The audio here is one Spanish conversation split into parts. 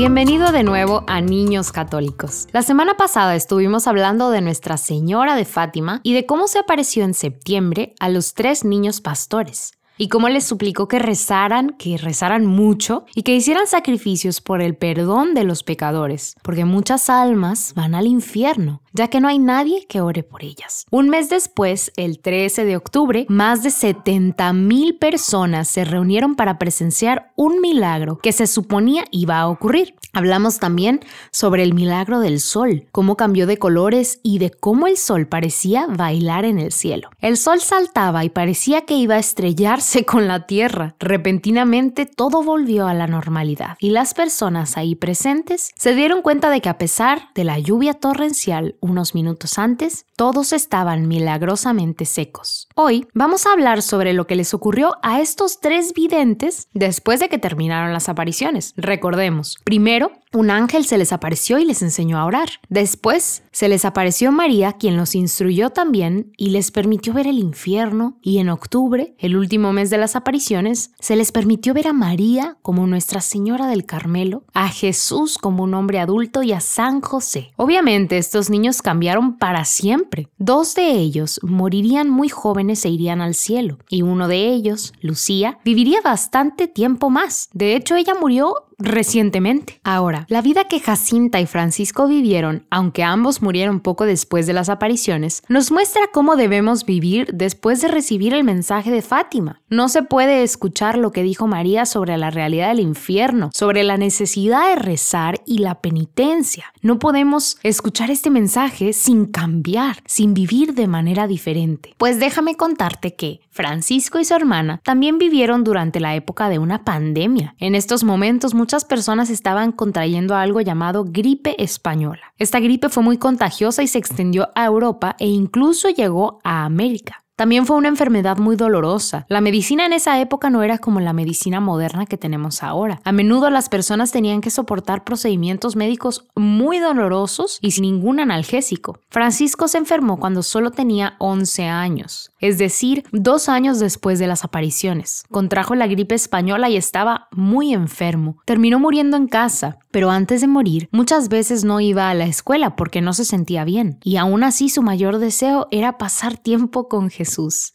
Bienvenido de nuevo a Niños Católicos. La semana pasada estuvimos hablando de Nuestra Señora de Fátima y de cómo se apareció en septiembre a los tres niños pastores y cómo les suplicó que rezaran, que rezaran mucho y que hicieran sacrificios por el perdón de los pecadores, porque muchas almas van al infierno, ya que no hay nadie que ore por ellas. Un mes después, el 13 de octubre, más de 70 mil personas se reunieron para presenciar un milagro que se suponía iba a ocurrir. Hablamos también sobre el milagro del sol, cómo cambió de colores y de cómo el sol parecía bailar en el cielo. El sol saltaba y parecía que iba a estrellarse con la tierra. Repentinamente todo volvió a la normalidad y las personas ahí presentes se dieron cuenta de que a pesar de la lluvia torrencial unos minutos antes, todos estaban milagrosamente secos. Hoy vamos a hablar sobre lo que les ocurrió a estos tres videntes después de que terminaron las apariciones. Recordemos, primero, un ángel se les apareció y les enseñó a orar. Después, se les apareció María, quien los instruyó también y les permitió ver el infierno. Y en octubre, el último mes de las apariciones, se les permitió ver a María como Nuestra Señora del Carmelo, a Jesús como un hombre adulto y a San José. Obviamente, estos niños cambiaron para siempre. Dos de ellos morirían muy jóvenes e irían al cielo. Y uno de ellos, Lucía, viviría bastante tiempo más. De hecho, ella murió recientemente. Ahora, la vida que Jacinta y Francisco vivieron, aunque ambos murieron poco después de las apariciones, nos muestra cómo debemos vivir después de recibir el mensaje de Fátima. No se puede escuchar lo que dijo María sobre la realidad del infierno, sobre la necesidad de rezar y la penitencia. No podemos escuchar este mensaje sin cambiar, sin vivir de manera diferente. Pues déjame contarte que Francisco y su hermana también vivieron durante la época de una pandemia. En estos momentos muchas personas estaban contrayendo algo llamado gripe española. Esta gripe fue muy contagiosa y se extendió a Europa e incluso llegó a América. También fue una enfermedad muy dolorosa. La medicina en esa época no era como la medicina moderna que tenemos ahora. A menudo las personas tenían que soportar procedimientos médicos muy dolorosos y sin ningún analgésico. Francisco se enfermó cuando solo tenía 11 años, es decir, dos años después de las apariciones. Contrajo la gripe española y estaba muy enfermo. Terminó muriendo en casa, pero antes de morir muchas veces no iba a la escuela porque no se sentía bien. Y aún así su mayor deseo era pasar tiempo con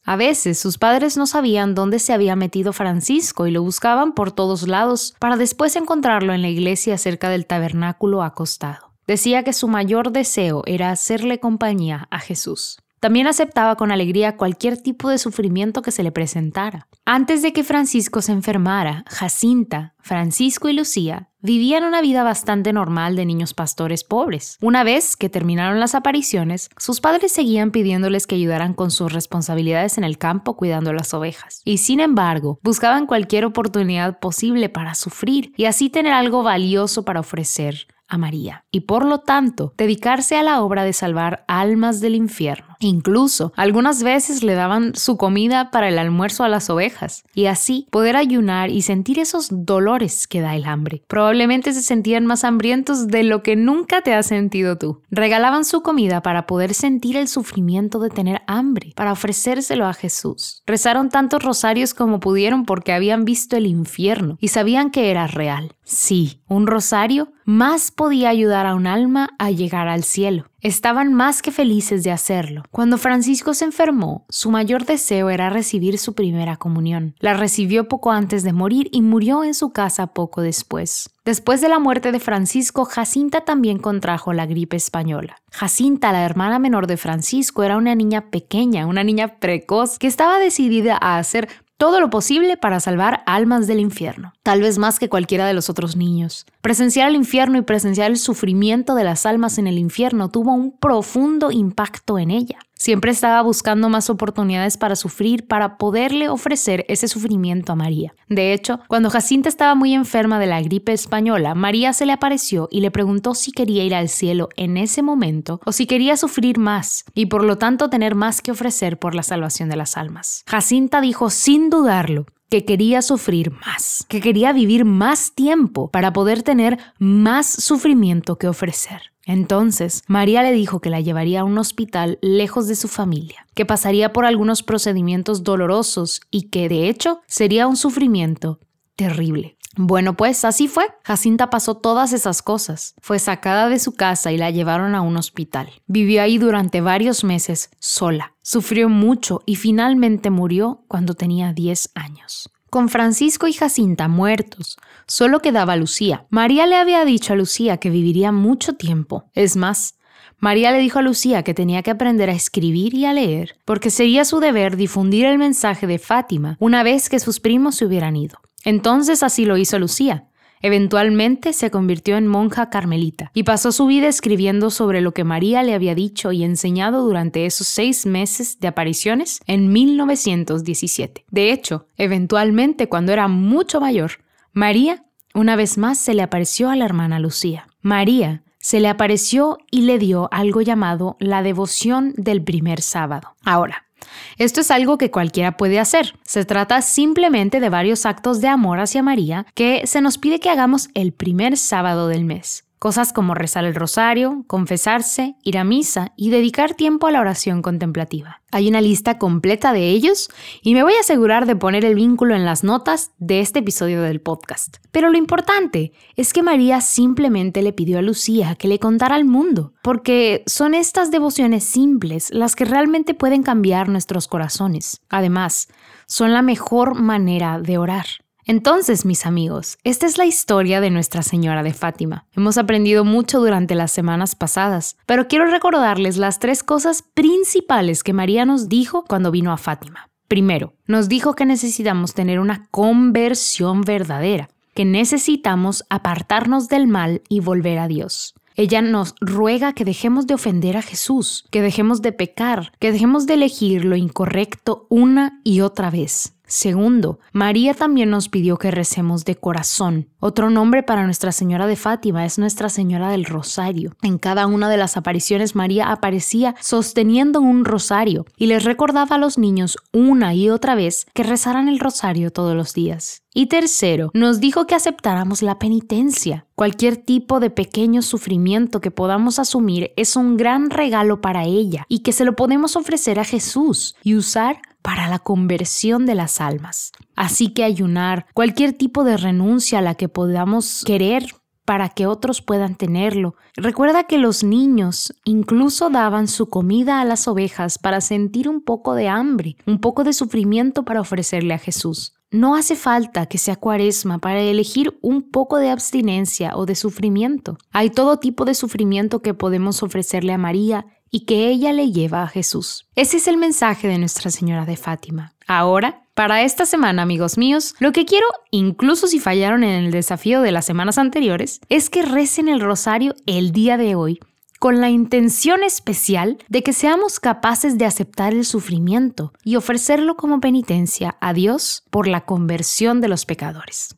A veces sus padres no sabían dónde se había metido Francisco y lo buscaban por todos lados para después encontrarlo en la iglesia cerca del tabernáculo acostado. Decía que su mayor deseo era hacerle compañía a Jesús. También aceptaba con alegría cualquier tipo de sufrimiento que se le presentara. Antes de que Francisco se enfermara, Jacinta, Francisco y Lucía vivían una vida bastante normal de niños pastores pobres. Una vez que terminaron las apariciones, sus padres seguían pidiéndoles que ayudaran con sus responsabilidades en el campo cuidando las ovejas. Y sin embargo, buscaban cualquier oportunidad posible para sufrir y así tener algo valioso para ofrecer a María y por lo tanto dedicarse a la obra de salvar almas del infierno. Incluso algunas veces le daban su comida para el almuerzo a las ovejas y así poder ayunar y sentir esos dolores que da el hambre. Probablemente se sentían más hambrientos de lo que nunca te has sentido tú. Regalaban su comida para poder sentir el sufrimiento de tener hambre, para ofrecérselo a Jesús. Rezaron tantos rosarios como pudieron porque habían visto el infierno y sabían que era real. Sí, un rosario más podía ayudar a un alma a llegar al cielo. Estaban más que felices de hacerlo. Cuando Francisco se enfermó, su mayor deseo era recibir su primera comunión. La recibió poco antes de morir y murió en su casa poco después. Después de la muerte de Francisco, Jacinta también contrajo la gripe española. Jacinta, la hermana menor de Francisco, era una niña pequeña, una niña precoz, que estaba decidida a hacer todo lo posible para salvar almas del infierno, tal vez más que cualquiera de los otros niños. Presenciar el infierno y presenciar el sufrimiento de las almas en el infierno tuvo un profundo impacto en ella. Siempre estaba buscando más oportunidades para sufrir, para poderle ofrecer ese sufrimiento a María. De hecho, cuando Jacinta estaba muy enferma de la gripe española, María se le apareció y le preguntó si quería ir al cielo en ese momento o si quería sufrir más y por lo tanto tener más que ofrecer por la salvación de las almas. Jacinta dijo sin dudarlo que quería sufrir más, que quería vivir más tiempo para poder tener más sufrimiento que ofrecer. Entonces, María le dijo que la llevaría a un hospital lejos de su familia, que pasaría por algunos procedimientos dolorosos y que, de hecho, sería un sufrimiento terrible. Bueno, pues así fue. Jacinta pasó todas esas cosas. Fue sacada de su casa y la llevaron a un hospital. Vivió ahí durante varios meses sola. Sufrió mucho y finalmente murió cuando tenía 10 años. Con Francisco y Jacinta muertos, solo quedaba Lucía. María le había dicho a Lucía que viviría mucho tiempo. Es más, María le dijo a Lucía que tenía que aprender a escribir y a leer, porque sería su deber difundir el mensaje de Fátima una vez que sus primos se hubieran ido. Entonces así lo hizo Lucía. Eventualmente se convirtió en monja carmelita y pasó su vida escribiendo sobre lo que María le había dicho y enseñado durante esos seis meses de apariciones en 1917. De hecho, eventualmente cuando era mucho mayor, María una vez más se le apareció a la hermana Lucía. María se le apareció y le dio algo llamado la devoción del primer sábado. Ahora, esto es algo que cualquiera puede hacer. Se trata simplemente de varios actos de amor hacia María que se nos pide que hagamos el primer sábado del mes. Cosas como rezar el rosario, confesarse, ir a misa y dedicar tiempo a la oración contemplativa. Hay una lista completa de ellos y me voy a asegurar de poner el vínculo en las notas de este episodio del podcast. Pero lo importante es que María simplemente le pidió a Lucía que le contara al mundo, porque son estas devociones simples las que realmente pueden cambiar nuestros corazones. Además, son la mejor manera de orar. Entonces, mis amigos, esta es la historia de Nuestra Señora de Fátima. Hemos aprendido mucho durante las semanas pasadas, pero quiero recordarles las tres cosas principales que María nos dijo cuando vino a Fátima. Primero, nos dijo que necesitamos tener una conversión verdadera, que necesitamos apartarnos del mal y volver a Dios. Ella nos ruega que dejemos de ofender a Jesús, que dejemos de pecar, que dejemos de elegir lo incorrecto una y otra vez. Segundo, María también nos pidió que recemos de corazón. Otro nombre para Nuestra Señora de Fátima es Nuestra Señora del Rosario. En cada una de las apariciones María aparecía sosteniendo un rosario y les recordaba a los niños una y otra vez que rezaran el rosario todos los días. Y tercero, nos dijo que aceptáramos la penitencia. Cualquier tipo de pequeño sufrimiento que podamos asumir es un gran regalo para ella y que se lo podemos ofrecer a Jesús y usar para la conversión de las almas. Así que ayunar, cualquier tipo de renuncia a la que podamos querer para que otros puedan tenerlo. Recuerda que los niños incluso daban su comida a las ovejas para sentir un poco de hambre, un poco de sufrimiento para ofrecerle a Jesús. No hace falta que sea cuaresma para elegir un poco de abstinencia o de sufrimiento. Hay todo tipo de sufrimiento que podemos ofrecerle a María y que ella le lleva a Jesús. Ese es el mensaje de Nuestra Señora de Fátima. Ahora, para esta semana, amigos míos, lo que quiero, incluso si fallaron en el desafío de las semanas anteriores, es que recen el rosario el día de hoy con la intención especial de que seamos capaces de aceptar el sufrimiento y ofrecerlo como penitencia a Dios por la conversión de los pecadores.